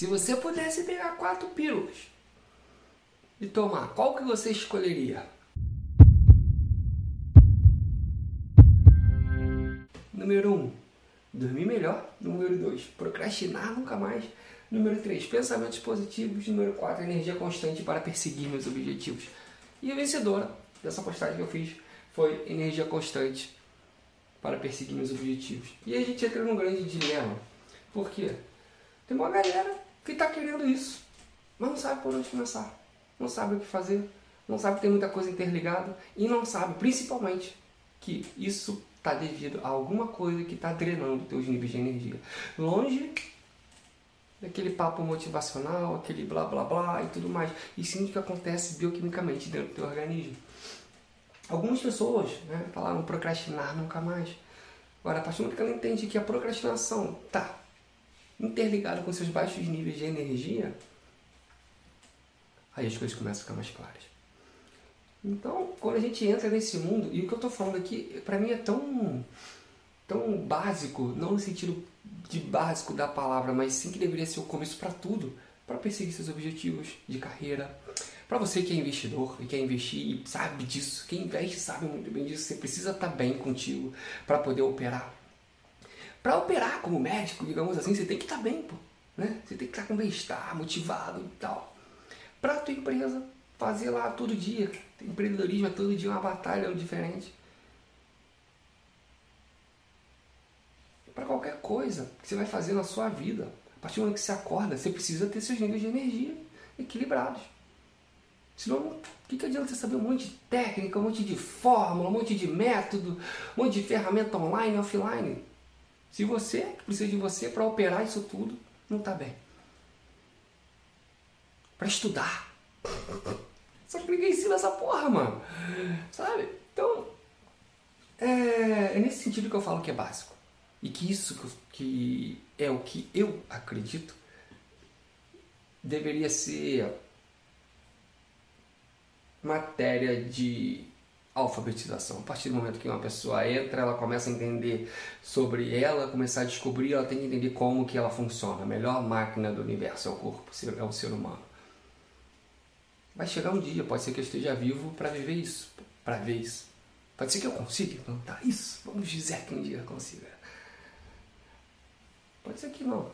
Se você pudesse pegar quatro pílulas e tomar, qual que você escolheria? Número 1, um, dormir melhor. Número 2, procrastinar nunca mais. Número 3, pensamentos positivos. Número 4, energia constante para perseguir meus objetivos. E a vencedora dessa postagem que eu fiz foi energia constante para perseguir meus objetivos. E a gente entra num grande dilema. Por quê? Tem uma galera que está querendo isso, mas não sabe por onde começar. Não sabe o que fazer, não sabe que tem muita coisa interligada e não sabe, principalmente, que isso está devido a alguma coisa que está drenando teus níveis de energia. Longe daquele papo motivacional, aquele blá blá blá e tudo mais. E sim o que acontece bioquimicamente dentro do teu organismo. Algumas pessoas né, falaram procrastinar nunca mais. Agora, a partir do momento que ela entende que a procrastinação está interligada com seus baixos níveis de energia, aí as coisas começam a ficar mais claras. Então, quando a gente entra nesse mundo, e o que eu estou falando aqui, para mim é tão, tão básico, não no sentido de básico da palavra, mas sim que deveria ser o começo para tudo, para perseguir seus objetivos de carreira, para você que é investidor e quer investir e sabe disso, quem investe sabe muito bem disso, você precisa estar tá bem contigo para poder operar. Para operar como médico, digamos assim, você tem que estar tá bem, pô, né? Você tem que estar tá com bem-estar, motivado e tal. Para tua empresa fazer lá todo dia, empreendedorismo é todo dia uma batalha diferente. Para qualquer coisa que você vai fazer na sua vida, a partir do momento que você acorda, você precisa ter seus níveis de energia equilibrados. Senão, o que, que adianta você saber um monte de técnica, um monte de fórmula, um monte de método, um monte de ferramenta online offline? Se você precisa de você para operar isso tudo, não está bem. Para estudar. Só que ninguém ensina essa porra, mano. Sabe? Então, é, é nesse sentido que eu falo que é básico. E que isso que é o que eu acredito deveria ser matéria de alfabetização. A partir do momento que uma pessoa entra, ela começa a entender sobre ela, começar a descobrir, ela tem que entender como que ela funciona. A melhor máquina do universo é o corpo, é o ser humano. Vai chegar um dia, pode ser que eu esteja vivo para viver isso, para ver isso. Pode ser que eu consiga implantar isso. Vamos dizer que um dia eu consiga. Pode ser que não.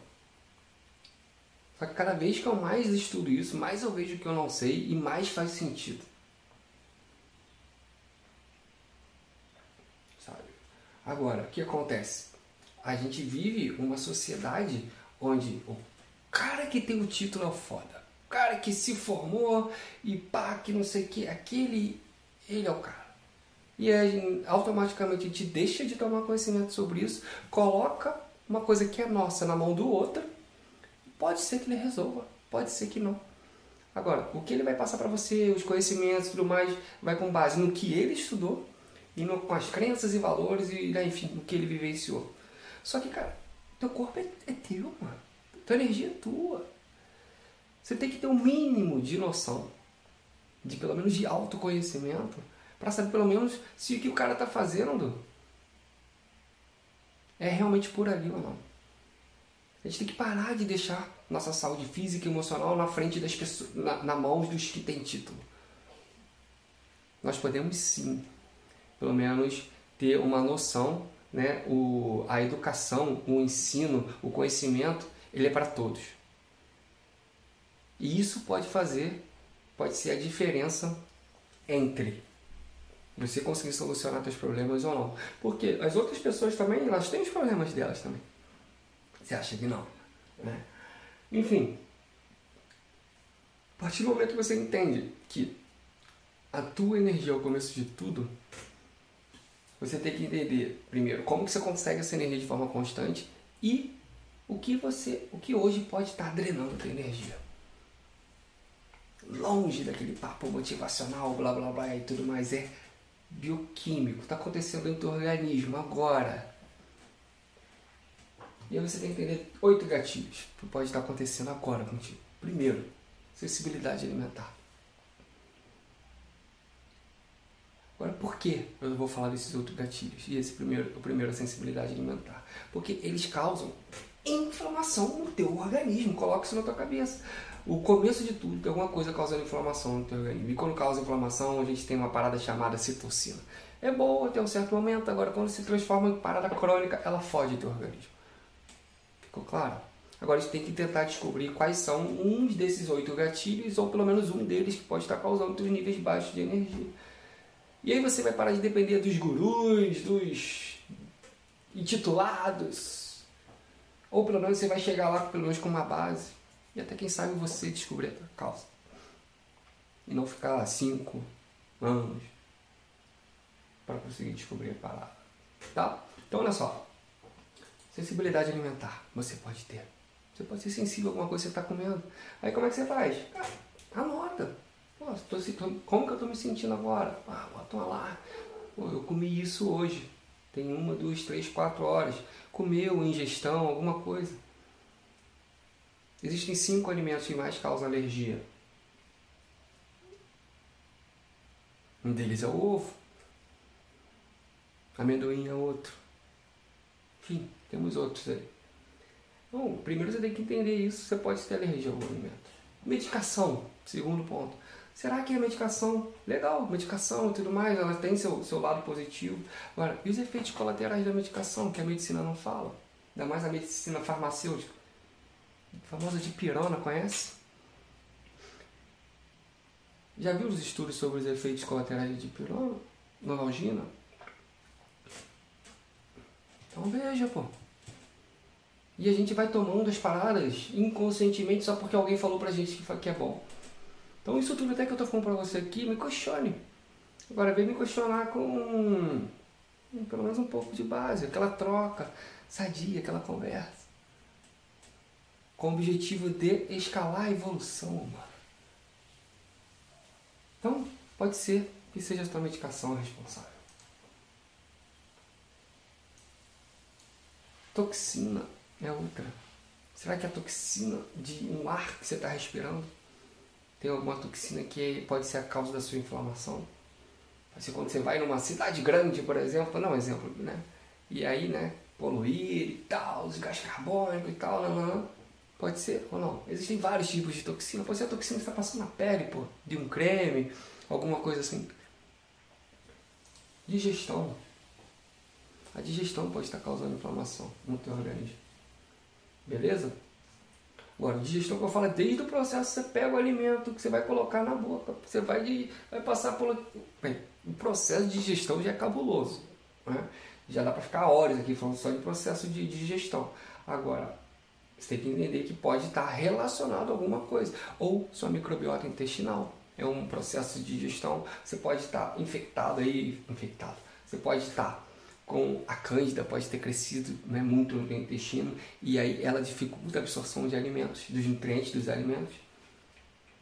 Só que cada vez que eu mais estudo isso, mais eu vejo que eu não sei e mais faz sentido. Agora, o que acontece? A gente vive uma sociedade onde o cara que tem o título é o foda. O cara que se formou e pá, que não sei o que, aquele, ele é o cara. E aí, automaticamente a gente deixa de tomar conhecimento sobre isso, coloca uma coisa que é nossa na mão do outro. Pode ser que ele resolva, pode ser que não. Agora, o que ele vai passar para você, os conhecimentos e tudo mais, vai com base no que ele estudou e no, com as crenças e valores e, né, enfim, o que ele vivenciou. Só que, cara, teu corpo é, é teu, mano. Tua energia é tua. Você tem que ter um mínimo de noção, de pelo menos de autoconhecimento, para saber pelo menos se o que o cara tá fazendo é realmente por ali ou não. A gente tem que parar de deixar nossa saúde física e emocional na frente das pessoas, na, na mão dos que têm título. Nós podemos sim pelo menos ter uma noção, né? O, a educação, o ensino, o conhecimento, ele é para todos. E isso pode fazer, pode ser a diferença entre você conseguir solucionar seus problemas ou não. Porque as outras pessoas também, elas têm os problemas delas também. Você acha que não? Né? Enfim, a partir do momento que você entende que a tua energia é o começo de tudo, você tem que entender primeiro como que você consegue essa energia de forma constante e o que você, o que hoje pode estar drenando a tua energia. Longe daquele papo motivacional, blá blá blá e tudo mais, é bioquímico, está acontecendo dentro do organismo agora. E aí você tem que entender oito gatilhos que pode estar acontecendo agora contigo. Primeiro, sensibilidade alimentar. Agora, por que eu vou falar desses outros gatilhos? E esse primeiro, o primeiro, a sensibilidade alimentar. Porque eles causam inflamação no teu organismo. Coloca isso na tua cabeça. O começo de tudo tem alguma coisa causando inflamação no teu organismo. E quando causa inflamação, a gente tem uma parada chamada citocina. É boa até um certo momento, agora quando se transforma em parada crônica, ela foge do teu organismo. Ficou claro? Agora a gente tem que tentar descobrir quais são uns desses oito gatilhos, ou pelo menos um deles que pode estar causando os níveis baixos de energia. E aí você vai parar de depender dos gurus, dos intitulados. Ou pelo menos você vai chegar lá pelo menos com uma base. E até quem sabe você descobrir a causa. E não ficar cinco anos para conseguir descobrir a parada. Tá? Então olha só. Sensibilidade alimentar você pode ter. Você pode ser sensível a alguma coisa que você está comendo. Aí como é que você faz? Ah, anota. Tô, como que eu estou me sentindo agora? Ah, bota lá. Pô, eu comi isso hoje. Tem uma, duas, três, quatro horas. Comeu, ingestão, alguma coisa. Existem cinco alimentos que mais causam alergia. Um deles é o ovo. Amendoim é outro. Enfim, temos outros aí. Bom, primeiro você tem que entender isso. Você pode ter alergia a algum alimento. Medicação, segundo ponto. Será que a medicação, legal, medicação e tudo mais, ela tem seu, seu lado positivo. Agora, e os efeitos colaterais da medicação, que a medicina não fala? Ainda mais a medicina farmacêutica. A famosa de pirona, conhece? Já viu os estudos sobre os efeitos colaterais de dipirona? Novalgina? Então veja, pô. E a gente vai tomando as paradas inconscientemente só porque alguém falou pra gente que é bom. Então isso tudo até que eu tô falando pra você aqui, me questione. Agora vem me questionar com pelo menos um pouco de base, aquela troca sadia, aquela conversa. Com o objetivo de escalar a evolução humana. Então, pode ser que seja a sua medicação responsável. Toxina é outra. Será que a toxina de um ar que você está respirando tem alguma toxina que pode ser a causa da sua inflamação? Assim, quando você vai numa cidade grande, por exemplo, não exemplo, né? E aí, né, poluir e tal, os gás carbônicos e tal, não, não, não. Pode ser ou não. Existem vários tipos de toxina. Pode ser a toxina que está passando na pele, pô, de um creme, alguma coisa assim. Digestão. A digestão pode estar causando inflamação no teu organismo. Beleza? Agora, digestão que eu falo é desde o processo você pega o alimento que você vai colocar na boca. Você vai, vai passar por. Bem, o processo de digestão já é cabuloso. Né? Já dá para ficar horas aqui falando só de processo de digestão. Agora, você tem que entender que pode estar relacionado a alguma coisa. Ou sua microbiota intestinal. É um processo de digestão. Você pode estar infectado aí. Infectado. Você pode estar com a cândida, pode ter crescido né, muito no intestino. E aí ela dificulta a absorção de alimentos, dos nutrientes dos alimentos.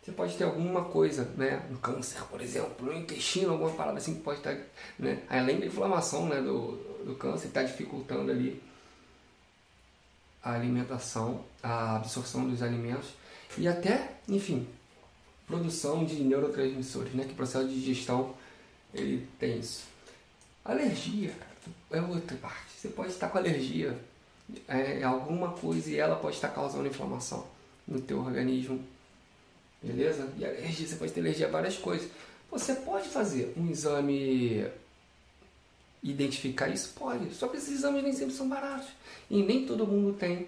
Você pode ter alguma coisa, né, um câncer, por exemplo, no intestino, alguma parada assim que pode estar, né, além da inflamação né, do, do câncer, está dificultando ali a alimentação, a absorção dos alimentos e até, enfim, produção de neurotransmissores, né? Que o processo de digestão ele tem isso. Alergia, é outra parte. Você pode estar com alergia é, alguma coisa e ela pode estar causando inflamação no teu organismo, beleza? E alergia, você pode ter alergia a várias coisas. Você pode fazer um exame identificar isso? Pode. Só que esses exames nem sempre são baratos. E nem todo mundo tem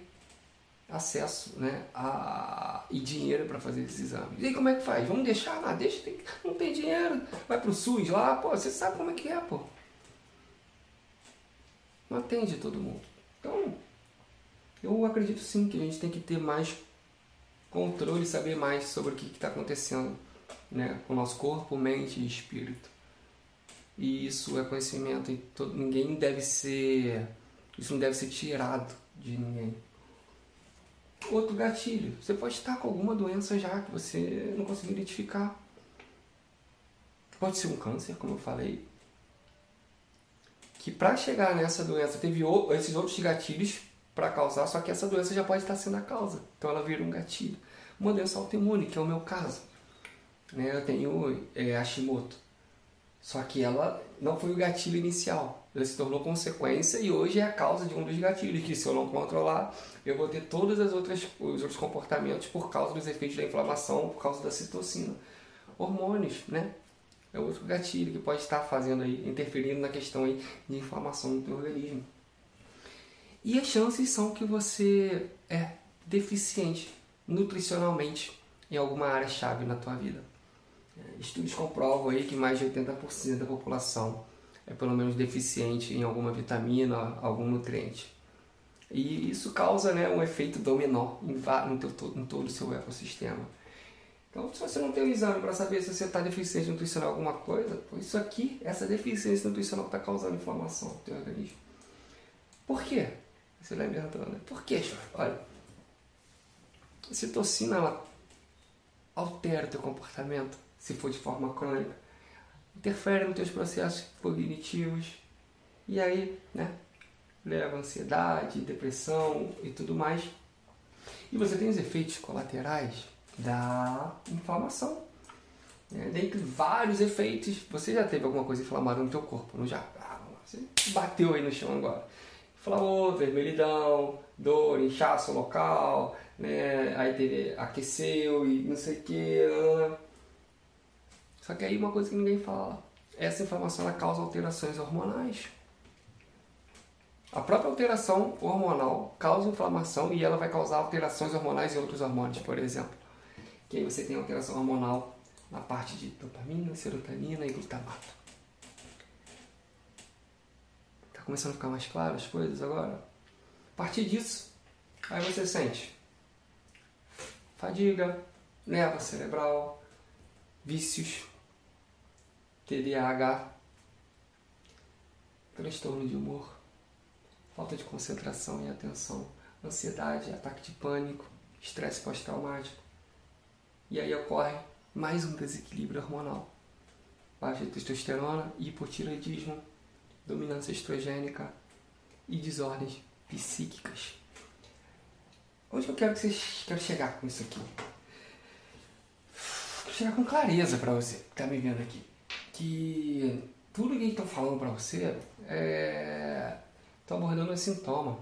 acesso né, a, e dinheiro para fazer esses exames. E aí como é que faz? Vamos deixar? Ah, deixa, tem, não tem dinheiro. Vai pro SUS lá, pô, você sabe como é que é, pô. Não atende todo mundo. Então, eu acredito sim que a gente tem que ter mais controle, saber mais sobre o que está acontecendo né, com o nosso corpo, mente e espírito. E isso é conhecimento e todo, ninguém deve ser. Isso não deve ser tirado de ninguém. Outro gatilho. Você pode estar com alguma doença já que você não conseguiu identificar. Pode ser um câncer, como eu falei. Que para chegar nessa doença teve esses outros gatilhos para causar, só que essa doença já pode estar sendo a causa. Então ela vira um gatilho. Uma doença autoimune, que é o meu caso. Né? Eu tenho é, Hashimoto. Só que ela não foi o gatilho inicial. ela se tornou consequência e hoje é a causa de um dos gatilhos, que se eu não controlar, eu vou ter todos os outros comportamentos por causa dos efeitos da inflamação, por causa da citocina. Hormônios, né? É outro gatilho que pode estar fazendo aí, interferindo na questão aí de inflamação no teu organismo. E as chances são que você é deficiente nutricionalmente em alguma área chave na tua vida. É, estudos comprovam aí que mais de 80% da população é pelo menos deficiente em alguma vitamina, algum nutriente. E isso causa né, um efeito dominó em, no teu, em todo o seu ecossistema. Então, se você não tem um exame para saber se você está deficiente nutricional alguma coisa, isso aqui, essa deficiência nutricional está causando inflamação no teu organismo. Por quê? Você perguntando, né? Por quê, Olha, a citocina ela altera o teu comportamento se for de forma crônica interfere nos teus processos cognitivos e aí, né, leva ansiedade, depressão e tudo mais. E você tem os efeitos colaterais da inflamação. Né? Dentre vários efeitos, você já teve alguma coisa inflamada no teu corpo, não já? Ah, você bateu aí no chão agora. Inflamou, vermelhidão, dor, inchaço local, né? aí teve, aqueceu e não sei o que. Só que aí uma coisa que ninguém fala, essa inflamação ela causa alterações hormonais. A própria alteração hormonal causa inflamação e ela vai causar alterações hormonais em outros hormônios, por exemplo. Que aí você tem alteração hormonal na parte de dopamina, serotonina e glutamato. Tá começando a ficar mais claro as coisas agora? A partir disso, aí você sente fadiga, nerva cerebral, vícios, TDAH, transtorno de humor, falta de concentração e atenção, ansiedade, ataque de pânico, estresse pós-traumático. E aí ocorre mais um desequilíbrio hormonal. Baixa testosterona, hipotireoidismo, dominância estrogênica e desordens psíquicas. Onde eu quero que vocês quero chegar com isso aqui? Quero chegar com clareza para você que está me vendo aqui que tudo que estão falando para você é estão abordando esse sintoma,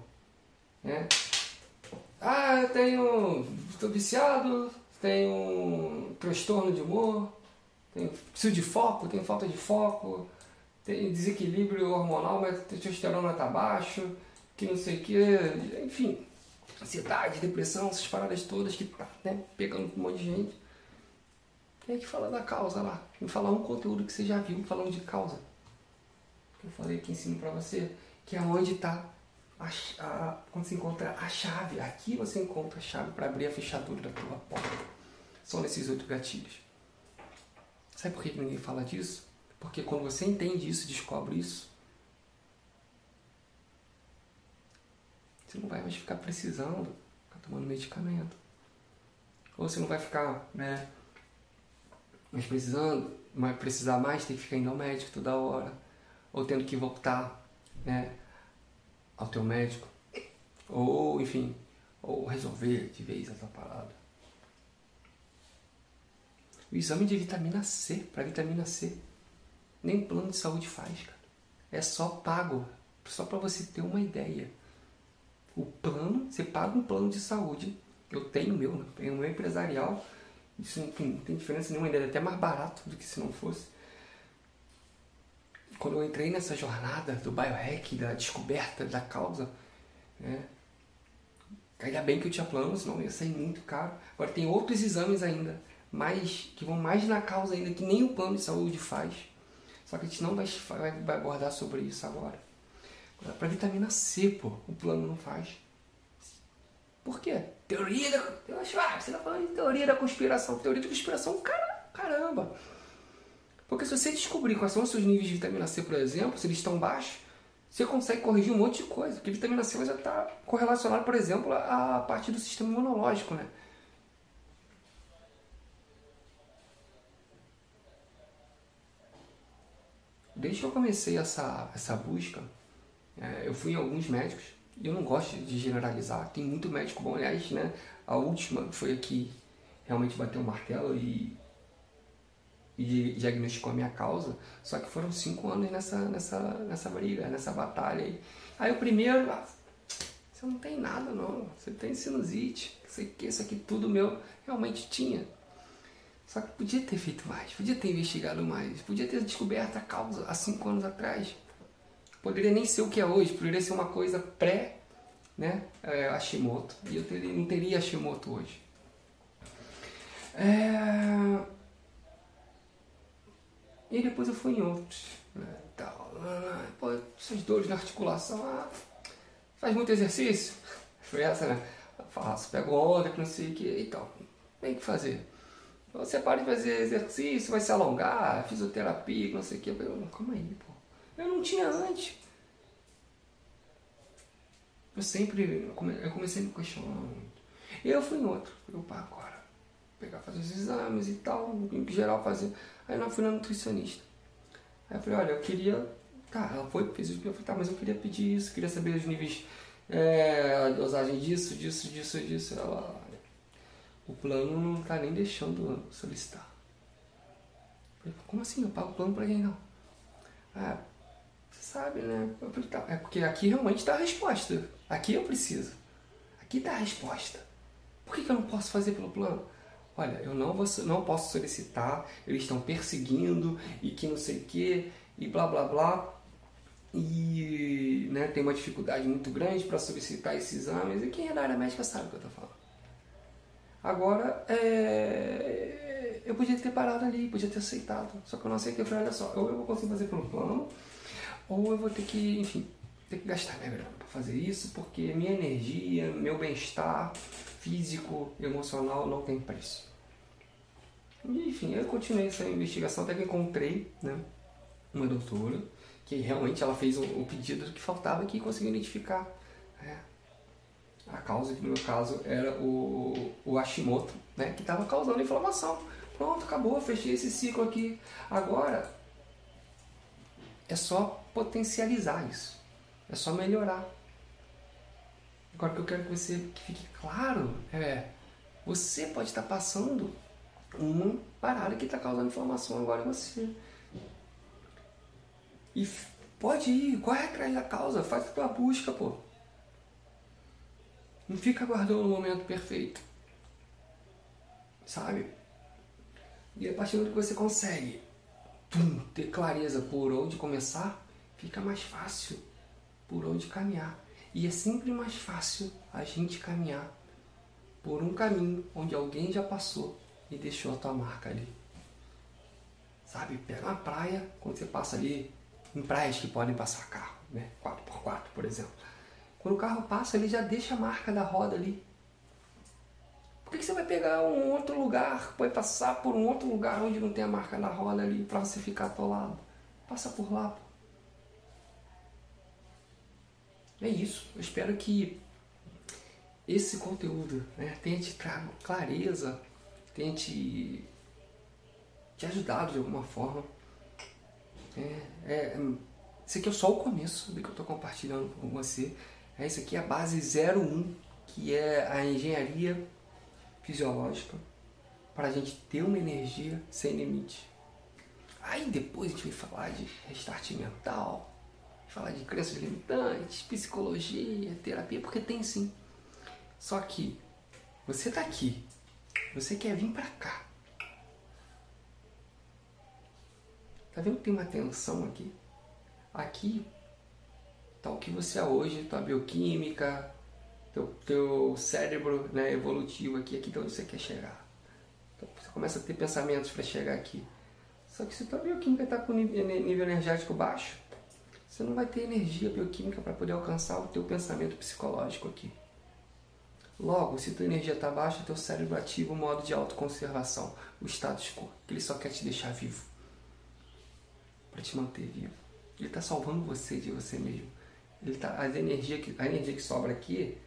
né? Ah, eu tenho, estou viciado, tenho transtorno de humor, tenho preciso de foco, tenho falta de foco, tenho desequilíbrio hormonal, mas testosterona está baixo, que não sei o que, enfim, ansiedade, depressão, essas paradas todas que tá né, pegando um monte de gente. Tem que falar da causa lá. Me falar um conteúdo que você já viu falando de causa. Eu falei que ensino para você, que é onde está a, a, quando se encontra a chave. Aqui você encontra a chave para abrir a fechadura da tua porta. São nesses oito gatilhos. Sabe por que ninguém fala disso? Porque quando você entende isso, descobre isso, você não vai mais ficar precisando ficar tomando medicamento. Ou você não vai ficar, né, mas precisando, mas precisar mais, tem que ficar indo ao médico toda hora, ou tendo que voltar, né, ao teu médico, ou enfim, ou resolver de vez essa parada. O exame de vitamina C, para vitamina C, nem plano de saúde faz, cara. É só pago, só para você ter uma ideia. O plano, você paga um plano de saúde. Eu tenho o meu, né? tenho o meu empresarial isso, enfim, não tem diferença nenhuma, ainda é até mais barato do que se não fosse. Quando eu entrei nessa jornada do biohack, da descoberta da causa, né? Ainda bem que eu tinha plano, senão ia sair muito caro. Agora tem outros exames ainda, mais, que vão mais na causa ainda, que nem o plano de saúde faz. Só que a gente não vai, vai, abordar sobre isso agora. agora Para vitamina C, pô, o plano não faz. Por quê? Teoria da. Ah, você tá falando de teoria da conspiração. Teoria da conspiração, caramba. Porque se você descobrir quais são os seus níveis de vitamina C, por exemplo, se eles estão baixos, você consegue corrigir um monte de coisa. Porque vitamina C já está correlacionada, por exemplo, à parte do sistema imunológico, né? Desde que eu comecei essa, essa busca, é, eu fui em alguns médicos eu não gosto de generalizar, tem muito médico bom. Aliás, né, a última foi a que realmente bateu o martelo e e diagnosticou a minha causa, só que foram cinco anos nessa, nessa, nessa briga, nessa batalha aí. Aí o primeiro, ah, você não tem nada não, você tem sinusite, sei que isso aqui tudo meu realmente tinha. Só que podia ter feito mais, podia ter investigado mais, podia ter descoberto a causa há cinco anos atrás. Poderia nem ser o que é hoje, poderia ser uma coisa pré né, é, Hashimoto. E eu teria, não teria Hashimoto hoje. É... E depois eu fui em outros. Né, tal. Pô, essas dores na articulação. Ah, faz muito exercício? Foi essa, né? Faço, pego onda, que não sei o que. Então, tem que fazer. Você para de fazer exercício, vai se alongar, fisioterapia, não sei o que. Eu falei, calma aí, pô. Eu não tinha antes. Eu sempre, eu comecei a me questionar muito. Eu fui em outro. Eu, pá, agora, pegar, fazer os exames e tal, em geral fazer. Aí eu fui na nutricionista. Aí eu falei, olha, eu queria. Tá, ela foi, fez o eu falei, tá, mas eu queria pedir isso, queria saber os níveis, é, a dosagem disso, disso, disso, disso. Ela, o plano não tá nem deixando solicitar. Falei, como assim? Eu pago o plano pra quem não? Ah, você sabe, né? Tá, é porque aqui realmente está a resposta. Aqui eu preciso. Aqui está a resposta. Por que, que eu não posso fazer pelo plano? Olha, eu não, vou, não posso solicitar, eles estão perseguindo e que não sei o que, e blá blá blá. E né, tem uma dificuldade muito grande para solicitar esses exames. E quem é da área médica sabe o que eu estou falando. Agora, é, eu podia ter parado ali, podia ter aceitado. Só que eu não aceitei. Eu falei, olha só, ou eu vou conseguir fazer pelo plano, ou eu vou ter que, enfim, ter que gastar minha grana para fazer isso, porque minha energia, meu bem-estar físico, emocional não tem preço. E, enfim, eu continuei essa investigação até que encontrei né, uma doutora que realmente ela fez o, pedido que faltava e conseguiu identificar né, a causa, no meu caso era o, o Hashimoto, né, que estava causando inflamação. Pronto, acabou, fechei esse ciclo aqui. Agora é só potencializar isso. É só melhorar. Agora o que eu quero que você que fique claro é você pode estar passando uma parada que está causando inflamação agora em você. E pode ir, corre atrás da causa, faz a tua busca, pô. Não fica aguardando o momento perfeito. Sabe? E a partir do que você consegue ter clareza por onde começar, fica mais fácil por onde caminhar. E é sempre mais fácil a gente caminhar por um caminho onde alguém já passou e deixou a tua marca ali. Sabe, pega uma praia, quando você passa ali, em praias que podem passar carro, né? 4x4, por exemplo. Quando o carro passa, ele já deixa a marca da roda ali. Por que, você vai pegar um outro lugar, vai passar por um outro lugar onde não tem a marca da roda ali para você ficar atolado? Passa por lá, pô. É isso. Eu espero que esse conteúdo né, tenha te trago clareza, tenha te, te ajudado de alguma forma. É, é, esse aqui é só o começo do que eu estou compartilhando com você. É, isso aqui é a base 01, que é a engenharia fisiológica para a gente ter uma energia sem limite. Aí depois a gente vai falar de restart mental, falar de crenças limitantes, psicologia, terapia, porque tem sim. Só que você está aqui, você quer vir para cá. Tá vendo que tem uma tensão aqui? Aqui tá o que você é hoje, tua bioquímica, teu, teu cérebro né, evolutivo aqui, aqui de onde você quer chegar. Então, você começa a ter pensamentos para chegar aqui. Só que se tua bioquímica está com nível energético baixo, você não vai ter energia bioquímica para poder alcançar o teu pensamento psicológico aqui. Logo, se tua energia está baixa, teu cérebro ativa o modo de autoconservação, o status quo, que ele só quer te deixar vivo, para te manter vivo. Ele está salvando você de você mesmo. Ele tá, a, energia que, a energia que sobra aqui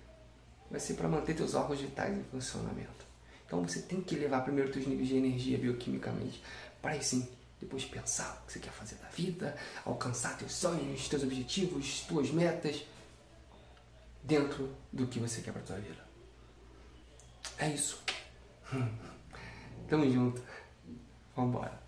vai ser para manter teus órgãos vitais em funcionamento. Então você tem que levar primeiro teus níveis de energia bioquimicamente, para aí sim depois pensar o que você quer fazer da vida, alcançar teus sonhos, teus objetivos, tuas metas dentro do que você quer para tua vida. É isso. Tamo junto. Vambora.